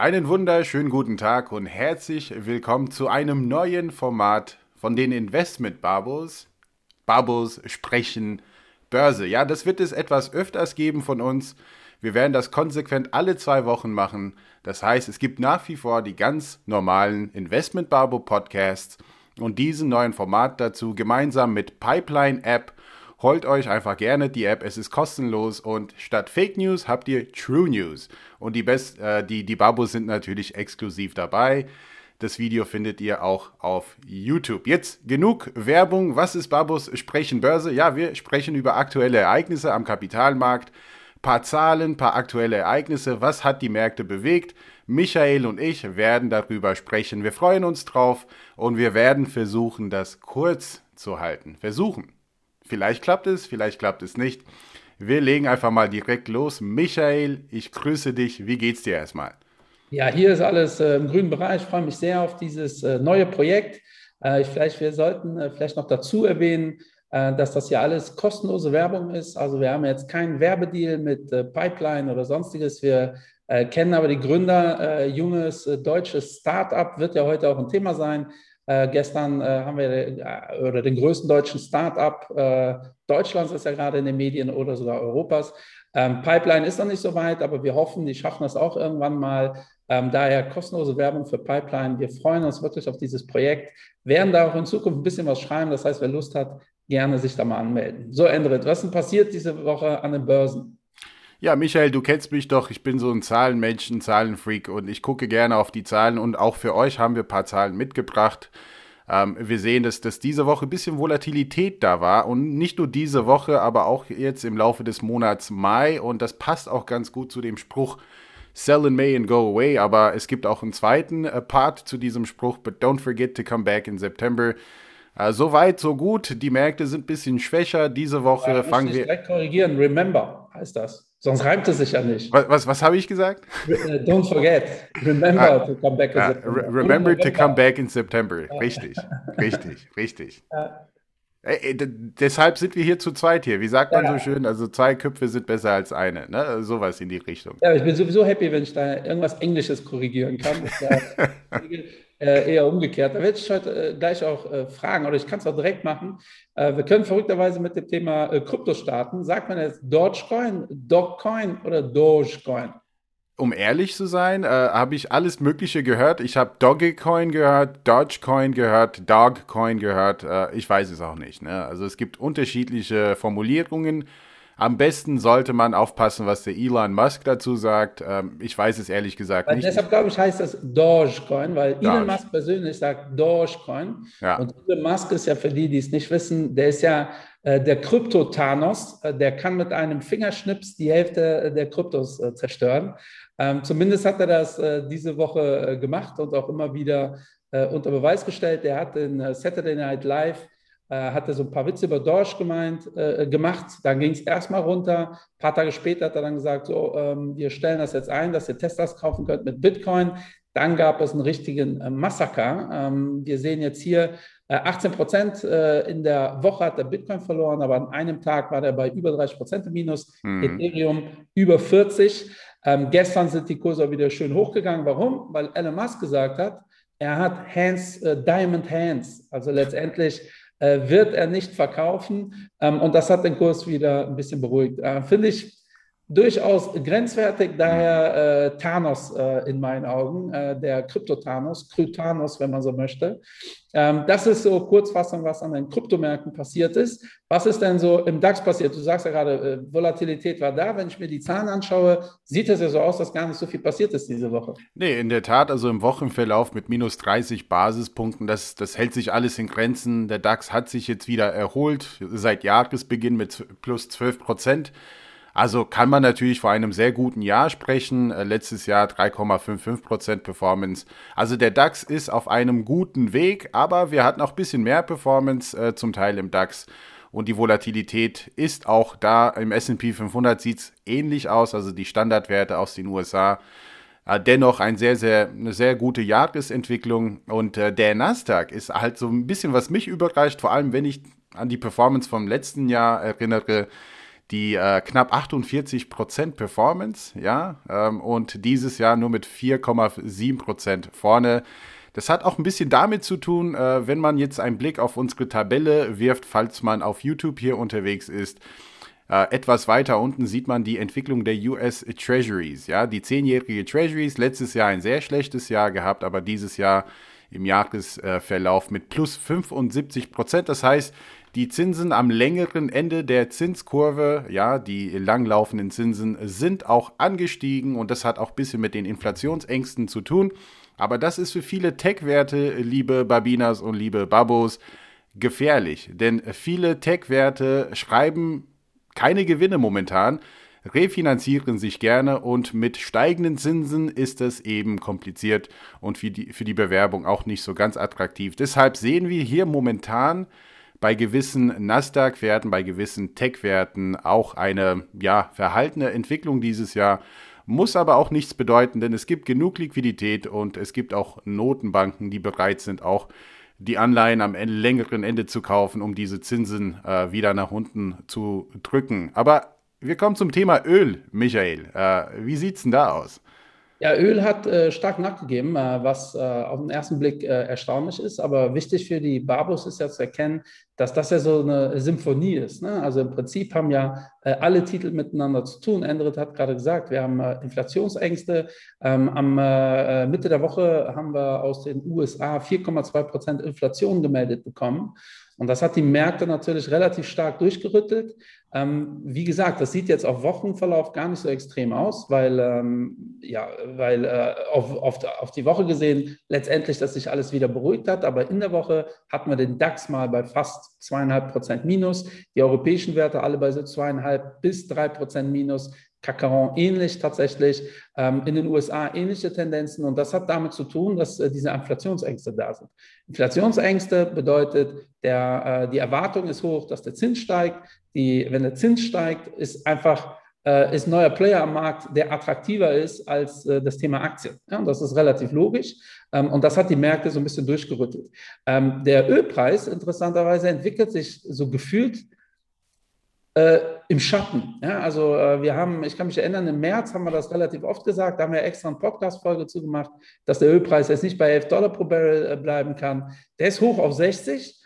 Einen wunderschönen guten Tag und herzlich willkommen zu einem neuen Format von den Investment Babos. Babos sprechen Börse. Ja, das wird es etwas öfters geben von uns. Wir werden das konsequent alle zwei Wochen machen. Das heißt, es gibt nach wie vor die ganz normalen Investment Babo Podcasts und diesen neuen Format dazu gemeinsam mit Pipeline App Holt euch einfach gerne die App, es ist kostenlos und statt Fake News habt ihr True News. Und die, Best, äh, die, die Babos sind natürlich exklusiv dabei. Das Video findet ihr auch auf YouTube. Jetzt genug Werbung. Was ist Babos Sprechen Börse? Ja, wir sprechen über aktuelle Ereignisse am Kapitalmarkt. Paar Zahlen, paar aktuelle Ereignisse. Was hat die Märkte bewegt? Michael und ich werden darüber sprechen. Wir freuen uns drauf und wir werden versuchen, das kurz zu halten. Versuchen. Vielleicht klappt es, vielleicht klappt es nicht. Wir legen einfach mal direkt los. Michael, ich grüße dich. Wie geht's dir erstmal? Ja, hier ist alles äh, im grünen Bereich. Ich freue mich sehr auf dieses äh, neue Projekt. Äh, ich, vielleicht, wir sollten äh, vielleicht noch dazu erwähnen, äh, dass das hier alles kostenlose Werbung ist. Also wir haben jetzt keinen Werbedeal mit äh, Pipeline oder sonstiges. Wir kennen aber die Gründer. junges deutsches Startup wird ja heute auch ein Thema sein. Äh, gestern äh, haben wir äh, oder den größten deutschen Start-up äh, Deutschlands ist ja gerade in den Medien oder sogar Europas. Ähm, Pipeline ist noch nicht so weit, aber wir hoffen, die schaffen das auch irgendwann mal. Ähm, daher kostenlose Werbung für Pipeline. Wir freuen uns wirklich auf dieses Projekt, werden da auch in Zukunft ein bisschen was schreiben. Das heißt, wer Lust hat, gerne sich da mal anmelden. So, Endrit, was ist denn passiert diese Woche an den Börsen? Ja, Michael, du kennst mich doch. Ich bin so ein Zahlenmensch, ein Zahlenfreak und ich gucke gerne auf die Zahlen und auch für euch haben wir ein paar Zahlen mitgebracht. Ähm, wir sehen, dass, dass diese Woche ein bisschen Volatilität da war und nicht nur diese Woche, aber auch jetzt im Laufe des Monats Mai und das passt auch ganz gut zu dem Spruch, Sell in May and go away, aber es gibt auch einen zweiten äh, Part zu diesem Spruch, but don't forget to come back in September. Äh, so weit, so gut. Die Märkte sind ein bisschen schwächer. Diese Woche ja, fangen wir. direkt korrigieren. Remember heißt das. Sonst reimt es sich ja nicht. Was, was, was habe ich gesagt? Äh, don't forget. Remember ah, to come back in ah, September. Remember to come back in September. Richtig, richtig, richtig. Ja. Ey, deshalb sind wir hier zu zweit hier. Wie sagt man ja. so schön? Also zwei Köpfe sind besser als eine. Ne? Sowas in die Richtung. Ja, ich bin sowieso happy, wenn ich da irgendwas Englisches korrigieren kann. äh, eher umgekehrt. Da werde ich heute äh, gleich auch äh, fragen, oder ich kann es auch direkt machen. Wir können verrückterweise mit dem Thema Krypto starten. Sagt man jetzt Dogecoin, Dogcoin oder Dogecoin? Um ehrlich zu sein, habe ich alles Mögliche gehört. Ich habe Dogecoin gehört, Dogecoin gehört, Dogcoin gehört. ich weiß es auch nicht. Ne? Also es gibt unterschiedliche Formulierungen. Am besten sollte man aufpassen, was der Elon Musk dazu sagt. Ähm, ich weiß es ehrlich gesagt weil nicht. Deshalb glaube ich, heißt das Dogecoin, weil Doge. Elon Musk persönlich sagt Dogecoin. Ja. Und Elon Musk ist ja für die, die es nicht wissen, der ist ja äh, der Krypto-Thanos. Äh, der kann mit einem Fingerschnips die Hälfte der Kryptos äh, zerstören. Ähm, zumindest hat er das äh, diese Woche äh, gemacht und auch immer wieder äh, unter Beweis gestellt. Der hat in Saturday Night Live äh, hatte so ein paar Witze über Dorsch gemeint, äh, gemacht. Dann ging es erstmal runter. Ein paar Tage später hat er dann gesagt, so, ähm, wir stellen das jetzt ein, dass ihr Teslas kaufen könnt mit Bitcoin. Dann gab es einen richtigen äh, Massaker. Ähm, wir sehen jetzt hier, 18 äh, Prozent äh, in der Woche hat der Bitcoin verloren, aber an einem Tag war der bei über 30 Prozent im Minus. Mhm. Ethereum über 40. Ähm, gestern sind die Kurse wieder schön hochgegangen. Warum? Weil Elon Musk gesagt hat, er hat Hands, äh, Diamond Hands. Also letztendlich äh, wird er nicht verkaufen. Ähm, und das hat den Kurs wieder ein bisschen beruhigt. Äh, finde ich durchaus grenzwertig, daher äh, Thanos äh, in meinen Augen, äh, der Krypto-Thanos, Kryptanos, wenn man so möchte. Ähm, das ist so Kurzfassung, was an den Kryptomärkten passiert ist. Was ist denn so im DAX passiert? Du sagst ja gerade, äh, Volatilität war da. Wenn ich mir die Zahlen anschaue, sieht es ja so aus, dass gar nicht so viel passiert ist diese Woche. Nee, in der Tat, also im Wochenverlauf mit minus 30 Basispunkten, das, das hält sich alles in Grenzen. Der DAX hat sich jetzt wieder erholt, seit Jahresbeginn mit plus 12 Prozent. Also kann man natürlich vor einem sehr guten Jahr sprechen. Äh, letztes Jahr 3,55% Performance. Also der DAX ist auf einem guten Weg, aber wir hatten auch ein bisschen mehr Performance äh, zum Teil im DAX. Und die Volatilität ist auch da. Im SP 500 sieht es ähnlich aus, also die Standardwerte aus den USA. Äh, dennoch ein sehr, sehr, eine sehr gute Jahresentwicklung. Und äh, der Nasdaq ist halt so ein bisschen, was mich überreicht, vor allem wenn ich an die Performance vom letzten Jahr erinnere die äh, knapp 48% Performance, ja, ähm, und dieses Jahr nur mit 4,7% vorne. Das hat auch ein bisschen damit zu tun, äh, wenn man jetzt einen Blick auf unsere Tabelle wirft, falls man auf YouTube hier unterwegs ist. Äh, etwas weiter unten sieht man die Entwicklung der US Treasuries. Ja, die zehnjährige Treasuries letztes Jahr ein sehr schlechtes Jahr gehabt, aber dieses Jahr im Jahresverlauf mit plus 75 Prozent. Das heißt, die Zinsen am längeren Ende der Zinskurve, ja, die langlaufenden Zinsen sind auch angestiegen und das hat auch ein bisschen mit den Inflationsängsten zu tun. Aber das ist für viele Tech-Werte, liebe Babinas und liebe Babos, gefährlich. Denn viele Tech-Werte schreiben keine Gewinne momentan, refinanzieren sich gerne und mit steigenden Zinsen ist es eben kompliziert und für die, für die Bewerbung auch nicht so ganz attraktiv. Deshalb sehen wir hier momentan bei gewissen Nasdaq-Werten, bei gewissen Tech-Werten auch eine ja, verhaltene Entwicklung dieses Jahr. Muss aber auch nichts bedeuten, denn es gibt genug Liquidität und es gibt auch Notenbanken, die bereit sind, auch die Anleihen am längeren Ende zu kaufen, um diese Zinsen äh, wieder nach unten zu drücken. Aber wir kommen zum Thema Öl, Michael. Äh, wie sieht es denn da aus? Ja, Öl hat äh, stark nachgegeben, äh, was äh, auf den ersten Blick äh, erstaunlich ist. Aber wichtig für die Babus ist ja zu erkennen, dass das ja so eine Symphonie ist. Ne? Also im Prinzip haben ja äh, alle Titel miteinander zu tun. Endrit hat gerade gesagt, wir haben äh, Inflationsängste. Ähm, am Mitte der Woche haben wir aus den USA 4,2 Prozent Inflation gemeldet bekommen. Und das hat die Märkte natürlich relativ stark durchgerüttelt. Ähm, wie gesagt, das sieht jetzt auf Wochenverlauf gar nicht so extrem aus, weil, ähm, ja, weil äh, auf, auf, auf, die Woche gesehen letztendlich, dass sich alles wieder beruhigt hat. Aber in der Woche hatten wir den DAX mal bei fast zweieinhalb Prozent Minus, die europäischen Werte alle bei so zweieinhalb bis drei Prozent Minus. Kakaron ähnlich tatsächlich, ähm, in den USA ähnliche Tendenzen und das hat damit zu tun, dass äh, diese Inflationsängste da sind. Inflationsängste bedeutet, der, äh, die Erwartung ist hoch, dass der Zins steigt. Die, wenn der Zins steigt, ist einfach äh, ist ein neuer Player am Markt, der attraktiver ist als äh, das Thema Aktien. Ja, das ist relativ logisch ähm, und das hat die Märkte so ein bisschen durchgerüttelt. Ähm, der Ölpreis interessanterweise entwickelt sich so gefühlt äh, im Schatten. Ja, also äh, wir haben, ich kann mich erinnern, im März haben wir das relativ oft gesagt, da haben wir extra eine Podcast-Folge zugemacht, dass der Ölpreis jetzt nicht bei 11 Dollar pro Barrel äh, bleiben kann. Der ist hoch auf 60.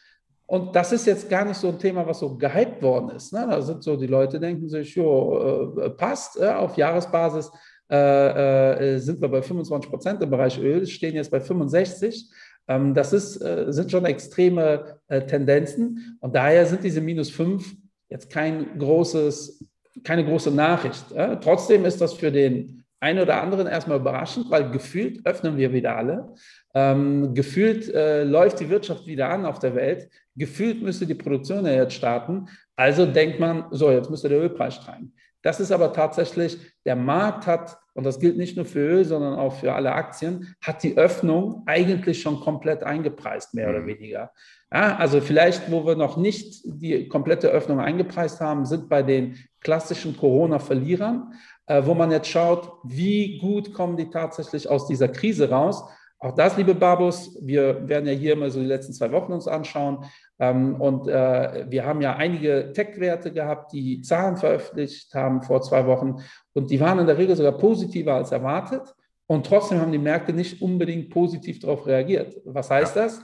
Und das ist jetzt gar nicht so ein Thema, was so gehypt worden ist. Ne? Da sind so, die Leute denken sich, jo, äh, passt, äh, auf Jahresbasis äh, sind wir bei 25 Prozent im Bereich Öl, stehen jetzt bei 65. Ähm, das ist, sind schon extreme Tendenzen. Und daher sind diese minus 5 jetzt kein großes, keine große Nachricht. Ja? Trotzdem ist das für den einen oder anderen erstmal überraschend, weil gefühlt öffnen wir wieder alle. Ähm, gefühlt äh, läuft die Wirtschaft wieder an auf der Welt. Gefühlt müsste die Produktion ja jetzt starten. Also denkt man, so, jetzt müsste der Ölpreis steigen. Das ist aber tatsächlich, der Markt hat, und das gilt nicht nur für Öl, sondern auch für alle Aktien, hat die Öffnung eigentlich schon komplett eingepreist, mehr mhm. oder weniger. Ja, also vielleicht, wo wir noch nicht die komplette Öffnung eingepreist haben, sind bei den klassischen Corona-Verlierern, äh, wo man jetzt schaut, wie gut kommen die tatsächlich aus dieser Krise raus. Auch das, liebe Babus, wir werden ja hier immer so die letzten zwei Wochen uns anschauen. Ähm, und äh, wir haben ja einige Tech-Werte gehabt, die Zahlen veröffentlicht haben vor zwei Wochen. Und die waren in der Regel sogar positiver als erwartet. Und trotzdem haben die Märkte nicht unbedingt positiv darauf reagiert. Was heißt das?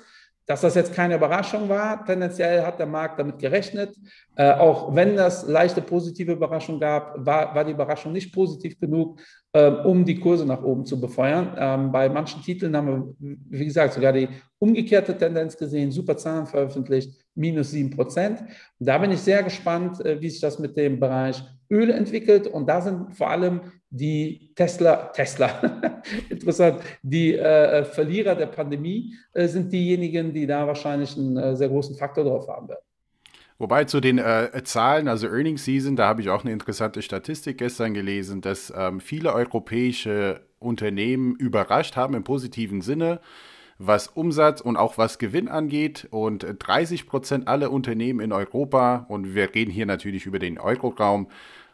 Dass das jetzt keine Überraschung war, tendenziell hat der Markt damit gerechnet. Äh, auch wenn das leichte positive Überraschung gab, war, war die Überraschung nicht positiv genug, äh, um die Kurse nach oben zu befeuern. Ähm, bei manchen Titeln haben wir, wie gesagt, sogar die umgekehrte Tendenz gesehen, super Zahlen veröffentlicht, minus 7 Prozent. Da bin ich sehr gespannt, äh, wie sich das mit dem Bereich Öl entwickelt. Und da sind vor allem die Tesla, Tesla, interessant, die äh, Verlierer der Pandemie äh, sind diejenigen, die da wahrscheinlich einen äh, sehr großen Faktor drauf haben werden. Wobei zu den äh, Zahlen, also Earnings Season, da habe ich auch eine interessante Statistik gestern gelesen, dass ähm, viele europäische Unternehmen überrascht haben im positiven Sinne, was Umsatz und auch was Gewinn angeht. Und 30 Prozent aller Unternehmen in Europa, und wir reden hier natürlich über den Euroraum,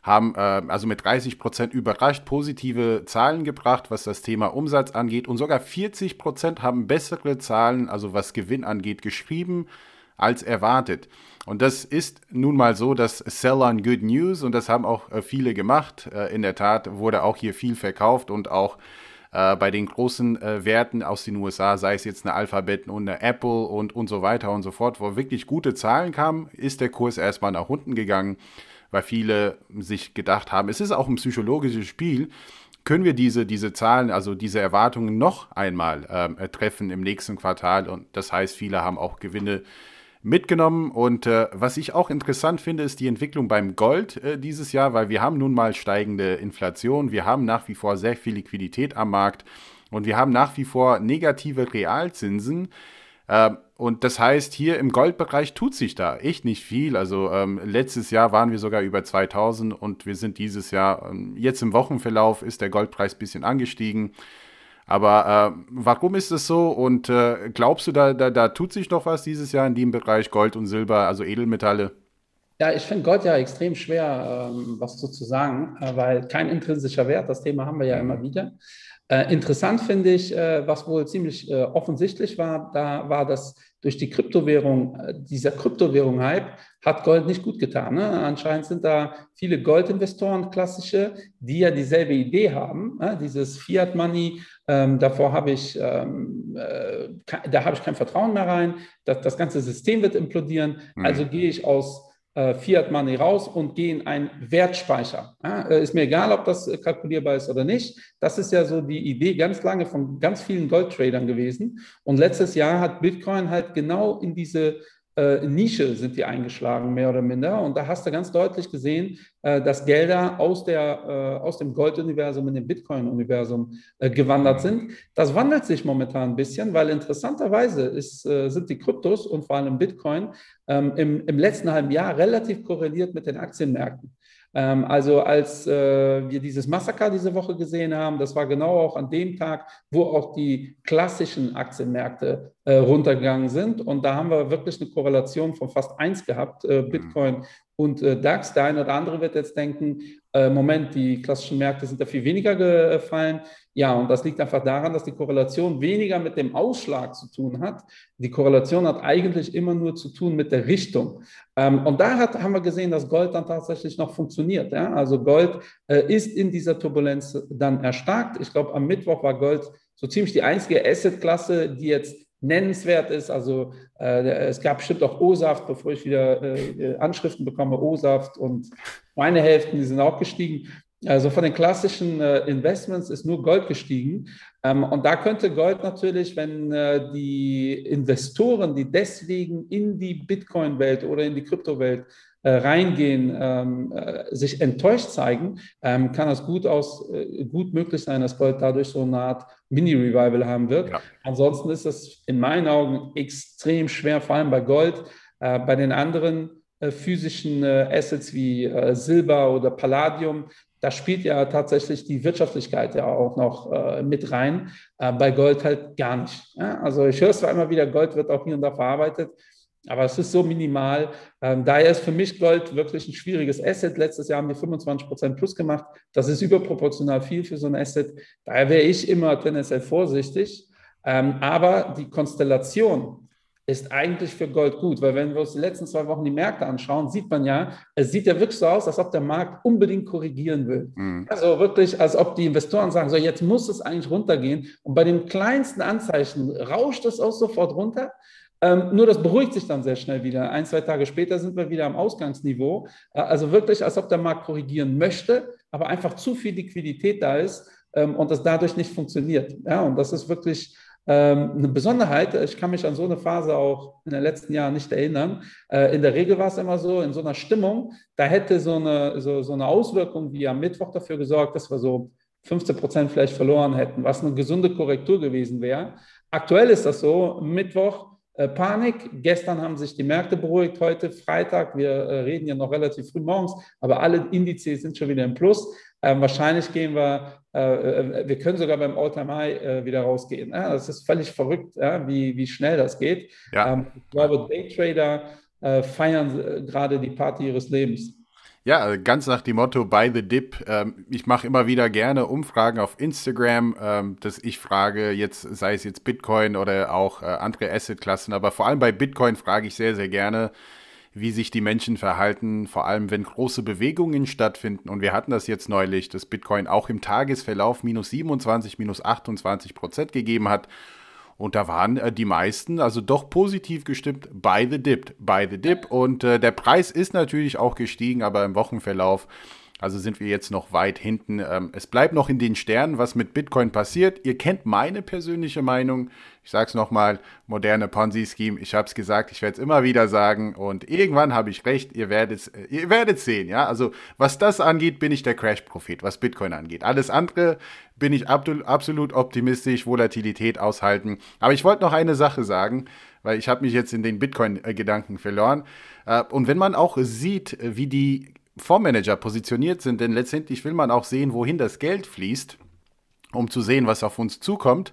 haben äh, also mit 30 Prozent überrascht positive Zahlen gebracht, was das Thema Umsatz angeht. Und sogar 40 Prozent haben bessere Zahlen, also was Gewinn angeht, geschrieben als erwartet. Und das ist nun mal so, dass Sell on Good News und das haben auch äh, viele gemacht. Äh, in der Tat wurde auch hier viel verkauft und auch äh, bei den großen äh, Werten aus den USA, sei es jetzt eine Alphabet und eine Apple und, und so weiter und so fort, wo wirklich gute Zahlen kamen, ist der Kurs erstmal nach unten gegangen, weil viele sich gedacht haben, es ist auch ein psychologisches Spiel. Können wir diese, diese Zahlen, also diese Erwartungen noch einmal ähm, treffen im nächsten Quartal? Und das heißt, viele haben auch Gewinne mitgenommen. Und äh, was ich auch interessant finde, ist die Entwicklung beim Gold äh, dieses Jahr, weil wir haben nun mal steigende Inflation, wir haben nach wie vor sehr viel Liquidität am Markt und wir haben nach wie vor negative Realzinsen. Äh, und das heißt, hier im Goldbereich tut sich da echt nicht viel. Also ähm, letztes Jahr waren wir sogar über 2000 und wir sind dieses Jahr, ähm, jetzt im Wochenverlauf ist der Goldpreis ein bisschen angestiegen. Aber äh, warum ist es so? Und äh, glaubst du, da, da, da tut sich noch was dieses Jahr in dem Bereich Gold und Silber, also Edelmetalle? Ja, ich finde Gold ja extrem schwer, ähm, was so zu sagen, äh, weil kein intrinsischer Wert, das Thema haben wir ja immer wieder. Äh, interessant finde ich, äh, was wohl ziemlich äh, offensichtlich war, da war, dass durch die Kryptowährung, äh, dieser Kryptowährung-Hype, hat Gold nicht gut getan. Ne? Anscheinend sind da viele Goldinvestoren, klassische, die ja dieselbe Idee haben, ne? dieses Fiat Money. Ähm, davor habe ich, ähm, äh, da habe ich kein Vertrauen mehr rein. Das, das ganze System wird implodieren. Mhm. Also gehe ich aus Fiat Money raus und gehe in einen Wertspeicher. Ja, äh, ist mir egal, ob das kalkulierbar ist oder nicht. Das ist ja so die Idee ganz lange von ganz vielen Goldtradern gewesen. Und letztes Jahr hat Bitcoin halt genau in diese äh, Nische sind die eingeschlagen, mehr oder minder. Und da hast du ganz deutlich gesehen, äh, dass Gelder aus, der, äh, aus dem Gold-Universum in dem Bitcoin-Universum äh, gewandert sind. Das wandelt sich momentan ein bisschen, weil interessanterweise ist, äh, sind die Kryptos und vor allem Bitcoin ähm, im, im letzten halben Jahr relativ korreliert mit den Aktienmärkten. Ähm, also als äh, wir dieses Massaker diese Woche gesehen haben, das war genau auch an dem Tag, wo auch die klassischen Aktienmärkte äh, runtergegangen sind. Und da haben wir wirklich eine Korrelation von fast eins gehabt, äh, mhm. Bitcoin und DAX. Der eine oder andere wird jetzt denken, Moment, die klassischen Märkte sind da viel weniger gefallen. Ja, und das liegt einfach daran, dass die Korrelation weniger mit dem Ausschlag zu tun hat. Die Korrelation hat eigentlich immer nur zu tun mit der Richtung. Ähm, und da hat, haben wir gesehen, dass Gold dann tatsächlich noch funktioniert. Ja? Also Gold äh, ist in dieser Turbulenz dann erstarkt. Ich glaube, am Mittwoch war Gold so ziemlich die einzige Assetklasse, die jetzt nennenswert ist. Also äh, es gab bestimmt auch O-Saft, bevor ich wieder äh, Anschriften bekomme, O-Saft und meine Hälften, die sind auch gestiegen. Also von den klassischen äh, Investments ist nur Gold gestiegen. Ähm, und da könnte Gold natürlich, wenn äh, die Investoren, die deswegen in die Bitcoin-Welt oder in die Kryptowelt äh, reingehen, ähm, äh, sich enttäuscht zeigen, ähm, kann es gut, aus, gut möglich sein, dass Gold dadurch so eine Art Mini-Revival haben wird. Ja. Ansonsten ist es in meinen Augen extrem schwer, vor allem bei Gold. Bei den anderen physischen Assets wie Silber oder Palladium, da spielt ja tatsächlich die Wirtschaftlichkeit ja auch noch äh, mit rein. Äh, bei Gold halt gar nicht. Ja? Also ich höre es zwar immer wieder, Gold wird auch hier und da verarbeitet, aber es ist so minimal. Ähm, daher ist für mich Gold wirklich ein schwieriges Asset. Letztes Jahr haben wir 25 Prozent plus gemacht. Das ist überproportional viel für so ein Asset. Daher wäre ich immer tendenziell vorsichtig. Ähm, aber die Konstellation ist eigentlich für Gold gut, weil wenn wir uns die letzten zwei Wochen die Märkte anschauen, sieht man ja, es sieht ja wirklich so aus, als ob der Markt unbedingt korrigieren will. Mhm. Also wirklich, als ob die Investoren sagen, so jetzt muss es eigentlich runtergehen. Und bei den kleinsten Anzeichen rauscht es auch sofort runter. Ähm, nur das beruhigt sich dann sehr schnell wieder. Ein, zwei Tage später sind wir wieder am Ausgangsniveau. Äh, also wirklich, als ob der Markt korrigieren möchte, aber einfach zu viel Liquidität da ist ähm, und das dadurch nicht funktioniert. Ja, und das ist wirklich eine Besonderheit. Ich kann mich an so eine Phase auch in den letzten Jahren nicht erinnern. Äh, in der Regel war es immer so, in so einer Stimmung, da hätte so eine, so, so eine Auswirkung wie am Mittwoch dafür gesorgt, dass wir so 15 Prozent vielleicht verloren hätten, was eine gesunde Korrektur gewesen wäre. Aktuell ist das so, Mittwoch äh, Panik. Gestern haben sich die Märkte beruhigt, heute Freitag. Wir äh, reden ja noch relativ früh morgens, aber alle Indizes sind schon wieder im Plus. Ähm, wahrscheinlich gehen wir, äh, äh wir können sogar beim All-Time-High äh, wieder rausgehen. Ja, das ist völlig verrückt, ja, wie, wie schnell das geht. Ja. Ähm, ich glaube, Daytrader äh, feiern gerade die Party ihres Lebens. Ja, ganz nach dem Motto Buy the Dip. Ähm, ich mache immer wieder gerne Umfragen auf Instagram, ähm, dass ich frage, jetzt sei es jetzt Bitcoin oder auch äh, andere Assetklassen, aber vor allem bei Bitcoin frage ich sehr, sehr gerne, wie sich die Menschen verhalten, vor allem wenn große Bewegungen stattfinden. Und wir hatten das jetzt neulich, dass Bitcoin auch im Tagesverlauf minus 27, minus 28 Prozent gegeben hat. Und da waren äh, die meisten also doch positiv gestimmt by the dip, by the dip. Und äh, der Preis ist natürlich auch gestiegen, aber im Wochenverlauf also sind wir jetzt noch weit hinten. Ähm, es bleibt noch in den Sternen, was mit Bitcoin passiert. Ihr kennt meine persönliche Meinung. Ich sage es nochmal, moderne Ponzi-Scheme. Ich habe es gesagt, ich werde es immer wieder sagen. Und irgendwann habe ich recht, ihr werdet äh, ihr werdet sehen. Ja? Also was das angeht, bin ich der Crash-Prophet, was Bitcoin angeht. Alles andere bin ich absolut optimistisch, Volatilität aushalten. Aber ich wollte noch eine Sache sagen, weil ich habe mich jetzt in den Bitcoin-Gedanken verloren. Äh, und wenn man auch sieht, wie die Fondsmanager positioniert sind, denn letztendlich will man auch sehen, wohin das Geld fließt, um zu sehen, was auf uns zukommt.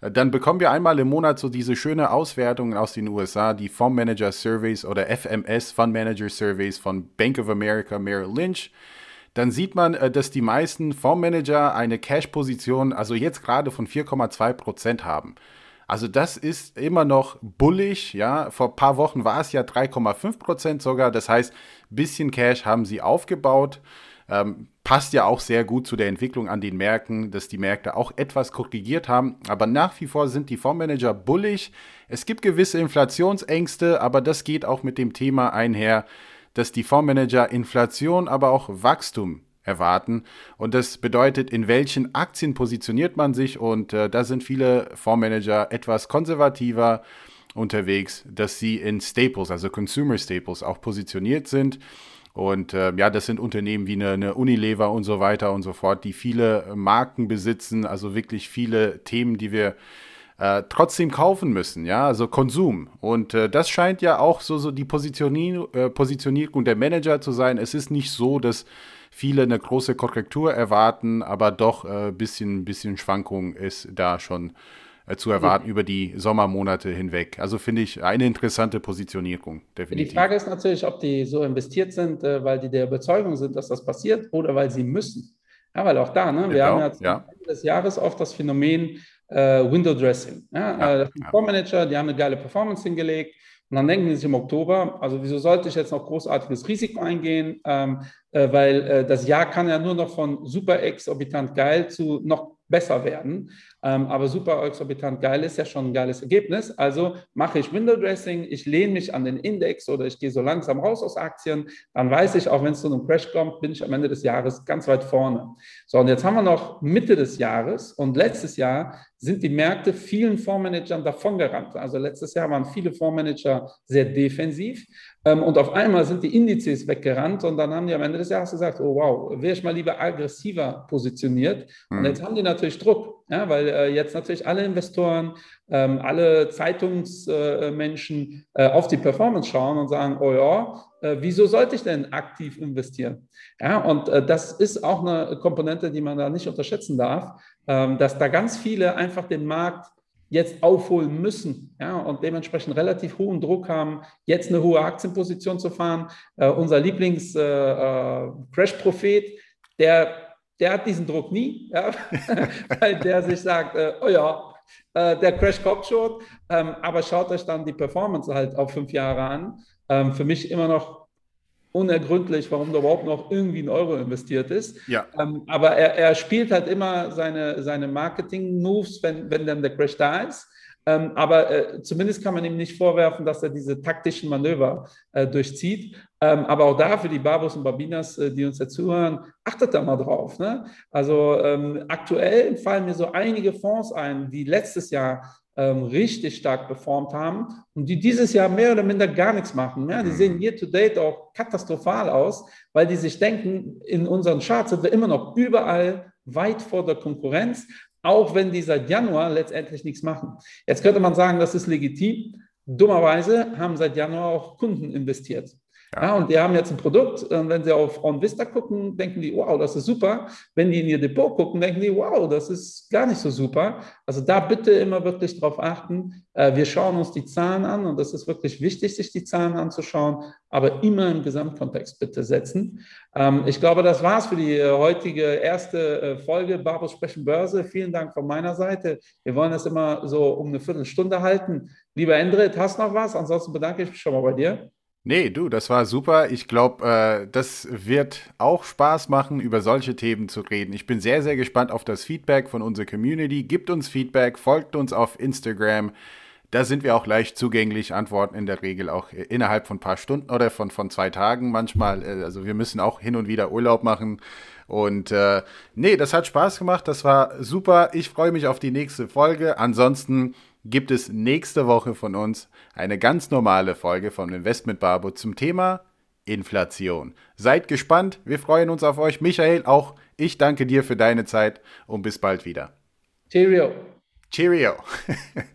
Äh, dann bekommen wir einmal im Monat so diese schöne Auswertungen aus den USA, die Fondsmanager Surveys oder FMS Fund Manager Surveys von Bank of America Merrill Lynch. Dann sieht man, äh, dass die meisten Fondsmanager eine Cash-Position, also jetzt gerade von 4,2 Prozent haben. Also das ist immer noch bullig, ja. Vor ein paar Wochen war es ja 3,5 Prozent sogar. Das heißt, bisschen Cash haben sie aufgebaut. Ähm, passt ja auch sehr gut zu der Entwicklung an den Märkten, dass die Märkte auch etwas korrigiert haben. Aber nach wie vor sind die Fondsmanager bullig. Es gibt gewisse Inflationsängste, aber das geht auch mit dem Thema einher, dass die Fondsmanager Inflation, aber auch Wachstum erwarten. Und das bedeutet, in welchen Aktien positioniert man sich. Und äh, da sind viele Fondsmanager etwas konservativer unterwegs, dass sie in Staples, also Consumer Staples, auch positioniert sind. Und äh, ja, das sind Unternehmen wie eine, eine, Unilever und so weiter und so fort, die viele Marken besitzen, also wirklich viele Themen, die wir äh, trotzdem kaufen müssen, ja, also Konsum. Und äh, das scheint ja auch so, so die Positionier äh, Positionierung der Manager zu sein. Es ist nicht so, dass viele eine große Korrektur erwarten, aber doch ein äh, bisschen, bisschen Schwankung ist da schon äh, zu erwarten ja. über die Sommermonate hinweg. Also finde ich eine interessante Positionierung, definitiv. Die Frage ist natürlich, ob die so investiert sind, äh, weil die der Überzeugung sind, dass das passiert oder weil sie müssen. Ja, weil auch da, ne, wir genau, haben jetzt ja. Ende des Jahres oft das Phänomen äh, Window Dressing. Ja, ja, äh, ja. Fondsmanager, die haben eine geile Performance hingelegt, und dann denken sie sich im Oktober, also wieso sollte ich jetzt noch großartiges Risiko eingehen? Ähm, äh, weil äh, das Jahr kann ja nur noch von super exorbitant geil zu noch besser werden. Ähm, aber super exorbitant geil ist ja schon ein geiles Ergebnis. Also mache ich Window Dressing, ich lehne mich an den Index oder ich gehe so langsam raus aus Aktien, dann weiß ich, auch wenn es zu einem Crash kommt, bin ich am Ende des Jahres ganz weit vorne. So, und jetzt haben wir noch Mitte des Jahres und letztes Jahr sind die Märkte vielen Fondsmanagern davongerannt. Also letztes Jahr waren viele Fondsmanager sehr defensiv ähm, und auf einmal sind die Indizes weggerannt und dann haben die am Ende des Jahres gesagt, oh wow, wäre ich mal lieber aggressiver positioniert. Und mhm. jetzt haben die natürlich Druck, ja, weil äh, jetzt natürlich alle Investoren, ähm, alle Zeitungsmenschen äh, auf die Performance schauen und sagen, oh ja, äh, wieso sollte ich denn aktiv investieren? Ja, und äh, das ist auch eine Komponente, die man da nicht unterschätzen darf, ähm, dass da ganz viele einfach den Markt jetzt aufholen müssen ja, und dementsprechend relativ hohen Druck haben, jetzt eine hohe Aktienposition zu fahren. Äh, unser Lieblings-Crash-Prophet, äh, äh der, der hat diesen Druck nie, ja, weil der sich sagt, äh, oh ja, äh, der Crash kommt schon, ähm, aber schaut euch dann die Performance halt auf fünf Jahre an. Ähm, für mich immer noch unergründlich, warum da überhaupt noch irgendwie ein Euro investiert ist. Ja. Ähm, aber er, er, spielt halt immer seine, seine Marketing-Moves, wenn, wenn dann der Crash da ist. Ähm, aber äh, zumindest kann man ihm nicht vorwerfen, dass er diese taktischen Manöver äh, durchzieht. Ähm, aber auch da für die Babos und Babinas, äh, die uns jetzt zuhören, achtet da mal drauf. Ne? Also ähm, aktuell fallen mir so einige Fonds ein, die letztes Jahr ähm, richtig stark performt haben und die dieses Jahr mehr oder minder gar nichts machen. Ja, die mhm. sehen year to date auch katastrophal aus, weil die sich denken, in unseren Charts sind wir immer noch überall weit vor der Konkurrenz, auch wenn die seit Januar letztendlich nichts machen. Jetzt könnte man sagen, das ist legitim. Dummerweise haben seit Januar auch Kunden investiert. Ja. und die haben jetzt ein Produkt, äh, wenn sie auf OnVista gucken, denken die, wow, das ist super. Wenn die in ihr Depot gucken, denken die, wow, das ist gar nicht so super. Also da bitte immer wirklich darauf achten. Äh, wir schauen uns die Zahlen an und das ist wirklich wichtig, sich die Zahlen anzuschauen, aber immer im Gesamtkontext bitte setzen. Ähm, ich glaube, das war's für die äh, heutige erste Folge Barbos Sprechen Börse. Vielen Dank von meiner Seite. Wir wollen das immer so um eine Viertelstunde halten. Lieber Endrit, hast noch was? Ansonsten bedanke ich mich schon mal bei dir. Nee, du, das war super. Ich glaube, äh, das wird auch Spaß machen, über solche Themen zu reden. Ich bin sehr, sehr gespannt auf das Feedback von unserer Community. Gibt uns Feedback, folgt uns auf Instagram. Da sind wir auch leicht zugänglich, antworten in der Regel auch innerhalb von ein paar Stunden oder von, von zwei Tagen manchmal. Äh, also wir müssen auch hin und wieder Urlaub machen. Und äh, nee, das hat Spaß gemacht, das war super. Ich freue mich auf die nächste Folge. Ansonsten gibt es nächste Woche von uns eine ganz normale Folge von Investment Barbo zum Thema Inflation. Seid gespannt, wir freuen uns auf euch. Michael, auch ich danke dir für deine Zeit und bis bald wieder. Cheerio. Cheerio.